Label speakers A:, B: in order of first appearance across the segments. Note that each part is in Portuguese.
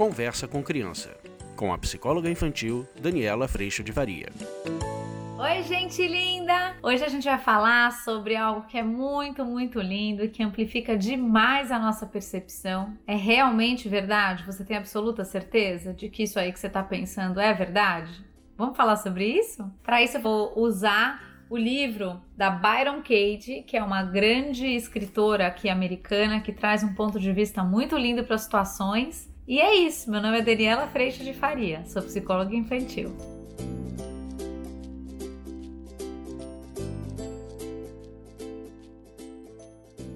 A: Conversa com Criança, com a psicóloga infantil Daniela Freixo de Varia.
B: Oi, gente linda! Hoje a gente vai falar sobre algo que é muito, muito lindo e que amplifica demais a nossa percepção. É realmente verdade? Você tem absoluta certeza de que isso aí que você está pensando é verdade? Vamos falar sobre isso? Para isso, eu vou usar o livro da Byron Cage, que é uma grande escritora aqui americana que traz um ponto de vista muito lindo para as situações. E é isso, meu nome é Daniela Freixo de Faria, sou psicóloga infantil.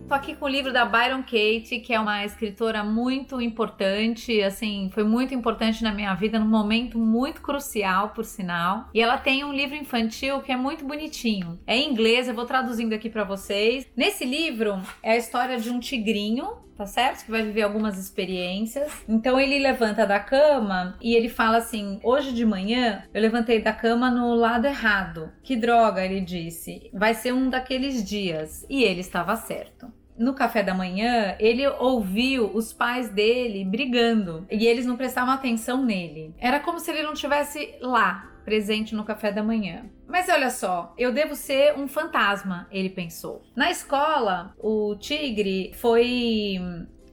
B: Tô aqui com o livro da Byron Kate, que é uma escritora muito importante, assim, foi muito importante na minha vida num momento muito crucial, por sinal. E ela tem um livro infantil que é muito bonitinho. É em inglês, eu vou traduzindo aqui para vocês. Nesse livro é a história de um tigrinho tá certo? Que vai viver algumas experiências. Então ele levanta da cama e ele fala assim: Hoje de manhã eu levantei da cama no lado errado. Que droga, ele disse. Vai ser um daqueles dias. E ele estava certo no café da manhã, ele ouviu os pais dele brigando e eles não prestavam atenção nele. Era como se ele não tivesse lá, presente no café da manhã. Mas olha só, eu devo ser um fantasma, ele pensou. Na escola, o tigre foi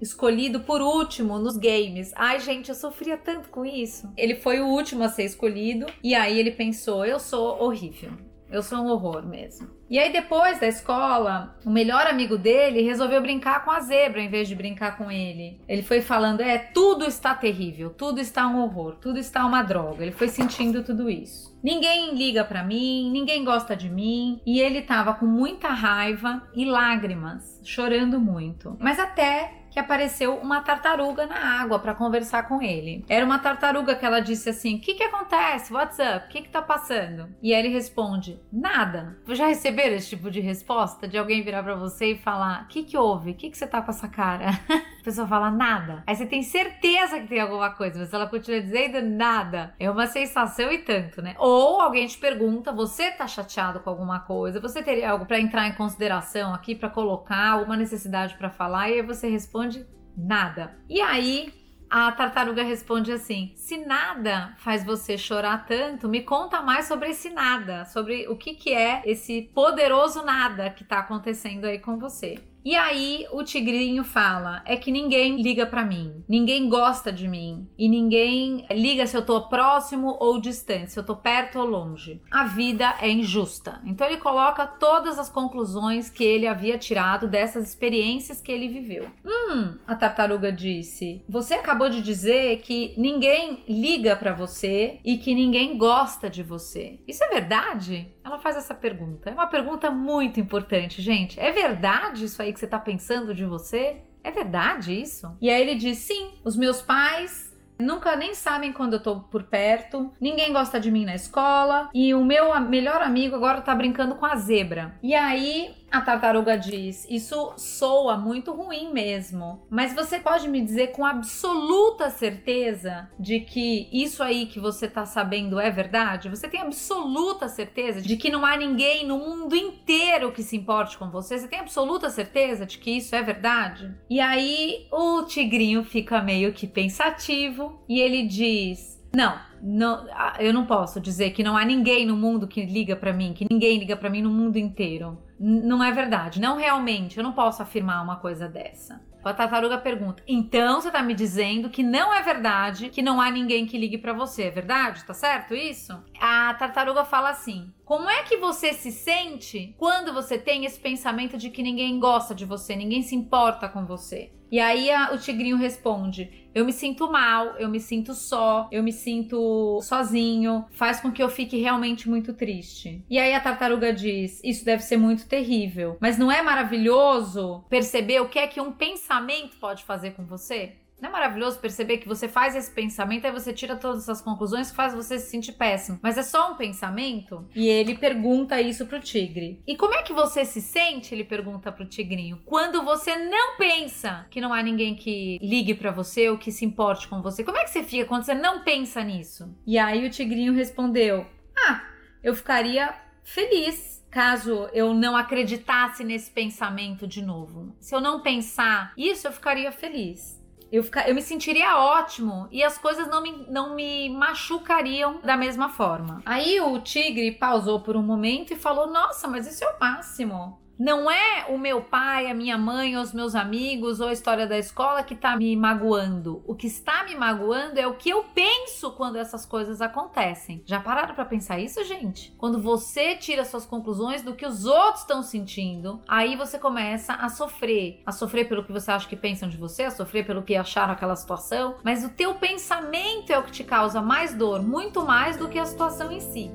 B: escolhido por último nos games. Ai, gente, eu sofria tanto com isso. Ele foi o último a ser escolhido e aí ele pensou: eu sou horrível. Eu sou um horror mesmo. E aí, depois da escola, o melhor amigo dele resolveu brincar com a zebra em vez de brincar com ele. Ele foi falando: é, tudo está terrível, tudo está um horror, tudo está uma droga. Ele foi sentindo tudo isso. Ninguém liga para mim, ninguém gosta de mim, e ele tava com muita raiva e lágrimas, chorando muito. Mas até que apareceu uma tartaruga na água para conversar com ele. Era uma tartaruga que ela disse assim: O que, que acontece? What's up? O que, que tá passando? E aí ele responde: Nada. Já receberam esse tipo de resposta? De alguém virar para você e falar: O que, que houve? O que, que você tá com essa cara? A pessoa fala nada. Aí você tem certeza que tem alguma coisa, mas ela continua dizendo nada. É uma sensação e tanto, né? Ou alguém te pergunta: Você tá chateado com alguma coisa? Você teria algo para entrar em consideração aqui, para colocar, uma necessidade para falar? E aí você responde responde nada. E aí a tartaruga responde assim: Se nada faz você chorar tanto, me conta mais sobre esse nada, sobre o que, que é esse poderoso nada que tá acontecendo aí com você. E aí o tigrinho fala: é que ninguém liga para mim, ninguém gosta de mim e ninguém liga se eu tô próximo ou distante, se eu tô perto ou longe. A vida é injusta. Então ele coloca todas as conclusões que ele havia tirado dessas experiências que ele viveu. Hum, a tartaruga disse: Você acabou de dizer que ninguém liga para você e que ninguém gosta de você. Isso é verdade? Ela faz essa pergunta. É uma pergunta muito importante, gente. É verdade isso aí? que você tá pensando de você? É verdade isso? E aí ele diz: sim, os meus pais nunca nem sabem quando eu tô por perto, ninguém gosta de mim na escola e o meu melhor amigo agora tá brincando com a zebra. E aí a tartaruga diz: Isso soa muito ruim mesmo, mas você pode me dizer com absoluta certeza de que isso aí que você tá sabendo é verdade? Você tem absoluta certeza de que não há ninguém no mundo inteiro que se importe com você? Você tem absoluta certeza de que isso é verdade? E aí o tigrinho fica meio que pensativo e ele diz: não, não, eu não posso dizer que não há ninguém no mundo que liga para mim, que ninguém liga para mim no mundo inteiro não é verdade, não realmente, eu não posso afirmar uma coisa dessa. A tartaruga pergunta: "Então você tá me dizendo que não é verdade, que não há ninguém que ligue para você, é verdade? Tá certo isso?" A tartaruga fala assim: "Como é que você se sente quando você tem esse pensamento de que ninguém gosta de você, ninguém se importa com você?" E aí a, o tigrinho responde: Eu me sinto mal, eu me sinto só, eu me sinto sozinho, faz com que eu fique realmente muito triste. E aí a tartaruga diz: Isso deve ser muito terrível, mas não é maravilhoso perceber o que é que um pensamento pode fazer com você? Não é maravilhoso perceber que você faz esse pensamento e você tira todas essas conclusões que faz você se sentir péssimo. Mas é só um pensamento? E ele pergunta isso pro tigre. E como é que você se sente? Ele pergunta pro tigrinho. Quando você não pensa que não há ninguém que ligue para você ou que se importe com você. Como é que você fica quando você não pensa nisso? E aí o tigrinho respondeu: Ah, eu ficaria feliz caso eu não acreditasse nesse pensamento de novo. Se eu não pensar isso, eu ficaria feliz. Eu, ficar, eu me sentiria ótimo e as coisas não me, não me machucariam da mesma forma. Aí o tigre pausou por um momento e falou: Nossa, mas isso é o máximo. Não é o meu pai, a minha mãe, os meus amigos ou a história da escola que está me magoando. O que está me magoando é o que eu penso quando essas coisas acontecem. Já pararam para pensar isso, gente? Quando você tira suas conclusões do que os outros estão sentindo, aí você começa a sofrer, a sofrer pelo que você acha que pensam de você, a sofrer pelo que acharam aquela situação, mas o teu pensamento é o que te causa mais dor, muito mais do que a situação em si.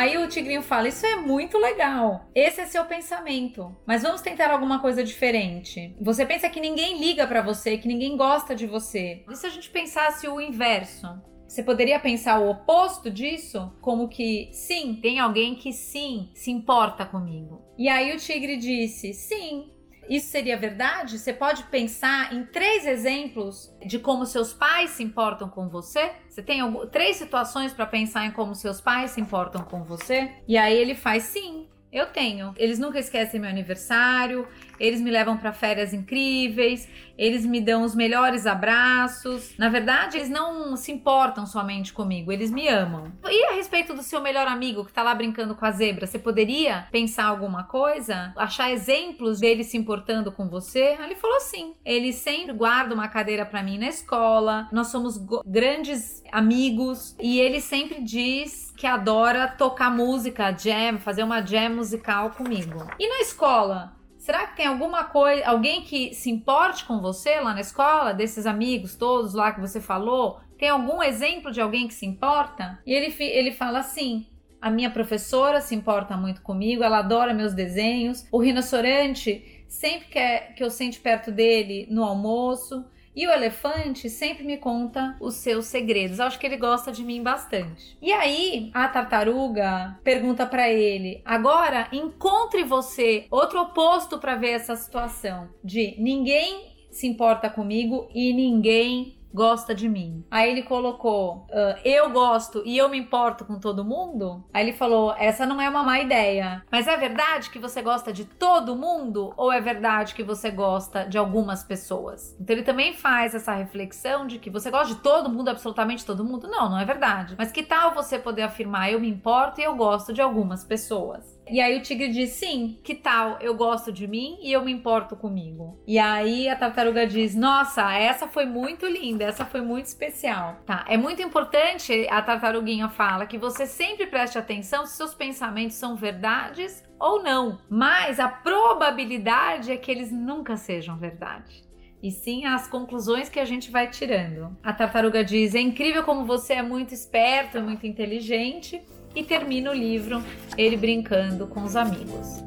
B: Aí o tigrinho fala: Isso é muito legal. Esse é seu pensamento. Mas vamos tentar alguma coisa diferente. Você pensa que ninguém liga para você, que ninguém gosta de você. E se a gente pensasse o inverso? Você poderia pensar o oposto disso? Como que sim, tem alguém que sim se importa comigo. E aí o tigre disse: Sim, isso seria verdade? Você pode pensar em três exemplos de como seus pais se importam com você? Você tem três situações para pensar em como seus pais se importam com você? E aí ele faz sim. Eu tenho. Eles nunca esquecem meu aniversário, eles me levam para férias incríveis, eles me dão os melhores abraços. Na verdade, eles não se importam somente comigo, eles me amam. E a respeito do seu melhor amigo que tá lá brincando com a zebra, você poderia pensar alguma coisa? Achar exemplos dele se importando com você? Ele falou assim: ele sempre guarda uma cadeira para mim na escola, nós somos grandes amigos e ele sempre diz que adora tocar música, jam, fazer uma jam musical comigo. E na escola? Será que tem alguma coisa, alguém que se importe com você lá na escola, desses amigos todos lá que você falou? Tem algum exemplo de alguém que se importa? E ele, ele fala assim: a minha professora se importa muito comigo, ela adora meus desenhos. O rinoceronte sempre quer que eu sente perto dele no almoço. E o elefante sempre me conta os seus segredos. Acho que ele gosta de mim bastante. E aí, a tartaruga pergunta para ele: "Agora encontre você outro oposto para ver essa situação de ninguém se importa comigo e ninguém gosta de mim. Aí ele colocou, uh, eu gosto e eu me importo com todo mundo. Aí ele falou, essa não é uma má ideia. Mas é verdade que você gosta de todo mundo ou é verdade que você gosta de algumas pessoas? Então ele também faz essa reflexão de que você gosta de todo mundo, absolutamente todo mundo? Não, não é verdade. Mas que tal você poder afirmar, eu me importo e eu gosto de algumas pessoas? E aí o tigre diz: sim, que tal? Eu gosto de mim e eu me importo comigo. E aí a tartaruga diz: nossa, essa foi muito linda, essa foi muito especial. Tá, é muito importante, a tartaruguinha fala, que você sempre preste atenção se seus pensamentos são verdades ou não. Mas a probabilidade é que eles nunca sejam verdade e sim as conclusões que a gente vai tirando. A tartaruga diz: É incrível como você é muito esperto, muito inteligente, e termina o livro ele brincando com os amigos.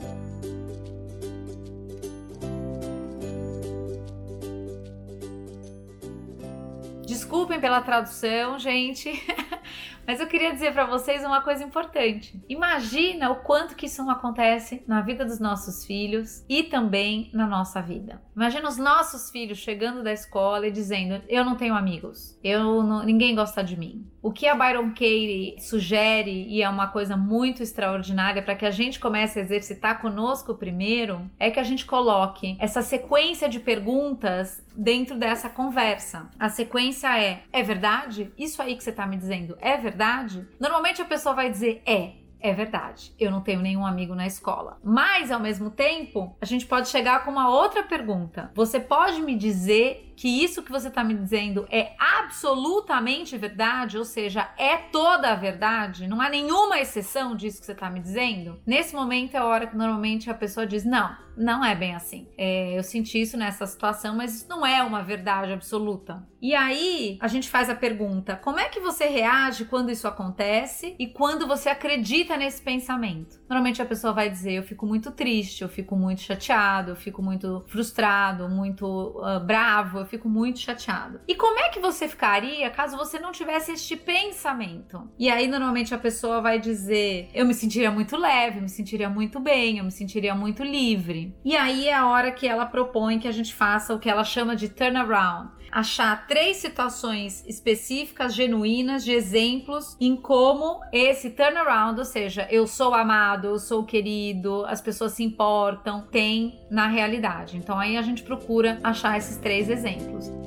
B: Desculpem pela tradução, gente. Mas eu queria dizer para vocês uma coisa importante. Imagina o quanto que isso não acontece na vida dos nossos filhos e também na nossa vida. Imagina os nossos filhos chegando da escola e dizendo: "Eu não tenho amigos. Eu não, ninguém gosta de mim". O que a Byron Katie sugere e é uma coisa muito extraordinária para que a gente comece a exercitar conosco primeiro é que a gente coloque essa sequência de perguntas dentro dessa conversa. A sequência é: é verdade? Isso aí que você está me dizendo é verdade? Normalmente a pessoa vai dizer é. É verdade, eu não tenho nenhum amigo na escola. Mas, ao mesmo tempo, a gente pode chegar com uma outra pergunta. Você pode me dizer que isso que você está me dizendo é absolutamente verdade, ou seja, é toda a verdade, não há nenhuma exceção disso que você está me dizendo, nesse momento é a hora que normalmente a pessoa diz: não, não é bem assim. É, eu senti isso nessa situação, mas isso não é uma verdade absoluta. E aí a gente faz a pergunta: como é que você reage quando isso acontece e quando você acredita nesse pensamento? Normalmente a pessoa vai dizer: eu fico muito triste, eu fico muito chateado, eu fico muito frustrado, muito uh, bravo eu fico muito chateado. E como é que você ficaria caso você não tivesse este pensamento? E aí, normalmente, a pessoa vai dizer: Eu me sentiria muito leve, eu me sentiria muito bem, eu me sentiria muito livre. Livre. E aí é a hora que ela propõe que a gente faça o que ela chama de turnaround achar três situações específicas, genuínas, de exemplos em como esse turnaround, ou seja, eu sou amado, eu sou querido, as pessoas se importam, tem na realidade. Então aí a gente procura achar esses três exemplos.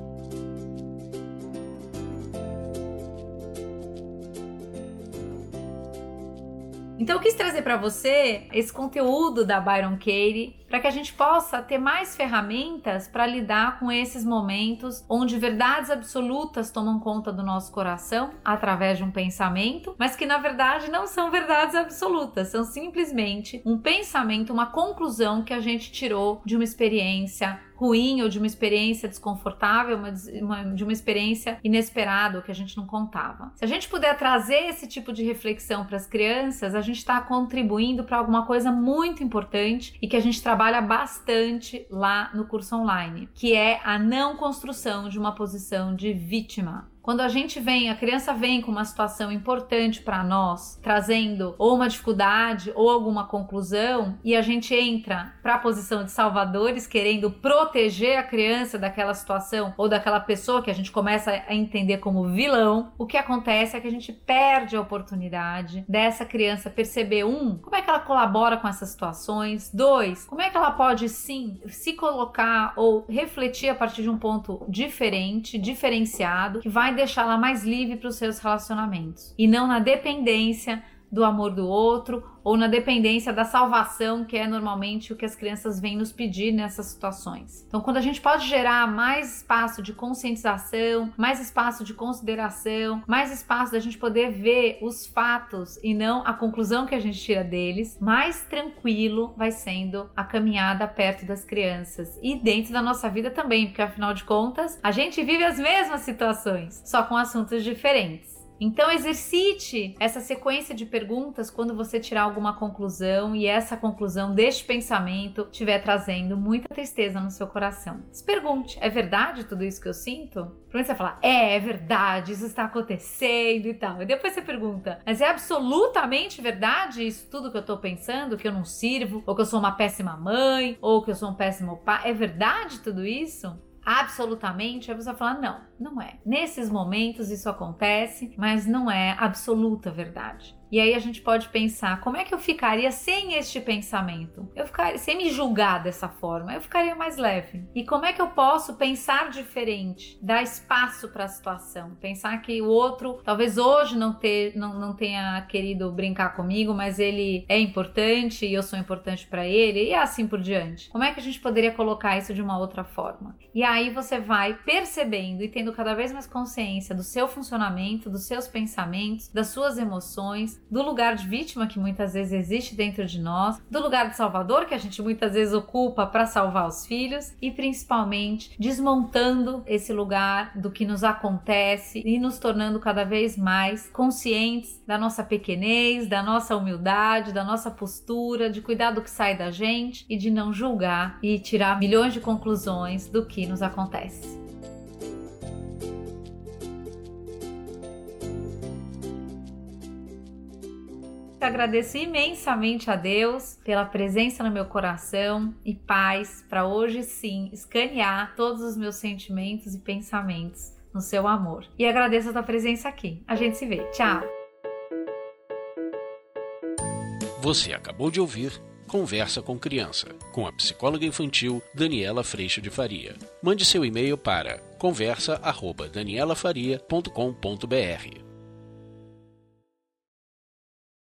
B: Então eu quis trazer para você esse conteúdo da Byron Katie para que a gente possa ter mais ferramentas para lidar com esses momentos onde verdades absolutas tomam conta do nosso coração através de um pensamento, mas que na verdade não são verdades absolutas, são simplesmente um pensamento, uma conclusão que a gente tirou de uma experiência ruim ou de uma experiência desconfortável, uma, uma, de uma experiência inesperada que a gente não contava. Se a gente puder trazer esse tipo de reflexão para as crianças, a gente está contribuindo para alguma coisa muito importante e que a gente trabalha bastante lá no curso online, que é a não construção de uma posição de vítima. Quando a gente vem, a criança vem com uma situação importante para nós, trazendo ou uma dificuldade ou alguma conclusão, e a gente entra para a posição de salvadores, querendo proteger a criança daquela situação ou daquela pessoa que a gente começa a entender como vilão, o que acontece é que a gente perde a oportunidade dessa criança perceber um, como é que ela colabora com essas situações, dois, como é que ela pode sim se colocar ou refletir a partir de um ponto diferente, diferenciado, que vai deixá-la mais livre para os seus relacionamentos. E não na dependência do amor do outro ou na dependência da salvação, que é normalmente o que as crianças vêm nos pedir nessas situações. Então, quando a gente pode gerar mais espaço de conscientização, mais espaço de consideração, mais espaço da gente poder ver os fatos e não a conclusão que a gente tira deles, mais tranquilo vai sendo a caminhada perto das crianças e dentro da nossa vida também, porque afinal de contas, a gente vive as mesmas situações, só com assuntos diferentes. Então, exercite essa sequência de perguntas quando você tirar alguma conclusão e essa conclusão deste pensamento estiver trazendo muita tristeza no seu coração. Se pergunte: é verdade tudo isso que eu sinto? Primeiro você fala: é, é verdade, isso está acontecendo e tal. E depois você pergunta: mas é absolutamente verdade isso tudo que eu estou pensando? Que eu não sirvo? Ou que eu sou uma péssima mãe? Ou que eu sou um péssimo pai? É verdade tudo isso? Absolutamente, você vai falar: não, não é. Nesses momentos isso acontece, mas não é absoluta verdade. E aí a gente pode pensar, como é que eu ficaria sem este pensamento? Eu ficaria sem me julgar dessa forma, eu ficaria mais leve. E como é que eu posso pensar diferente, dar espaço para a situação, pensar que o outro talvez hoje não, ter, não, não tenha querido brincar comigo, mas ele é importante e eu sou importante para ele e assim por diante. Como é que a gente poderia colocar isso de uma outra forma? E aí você vai percebendo e tendo cada vez mais consciência do seu funcionamento, dos seus pensamentos, das suas emoções do lugar de vítima que muitas vezes existe dentro de nós, do lugar de salvador que a gente muitas vezes ocupa para salvar os filhos e principalmente desmontando esse lugar do que nos acontece e nos tornando cada vez mais conscientes da nossa pequenez, da nossa humildade, da nossa postura, de cuidar do que sai da gente e de não julgar e tirar milhões de conclusões do que nos acontece. Agradeço imensamente a Deus pela presença no meu coração e paz para hoje sim escanear todos os meus sentimentos e pensamentos no seu amor. E agradeço a tua presença aqui. A gente se vê. Tchau.
A: Você acabou de ouvir Conversa com Criança, com a psicóloga infantil Daniela Freixo de Faria. Mande seu e-mail para conversa@danielafaria.com.br.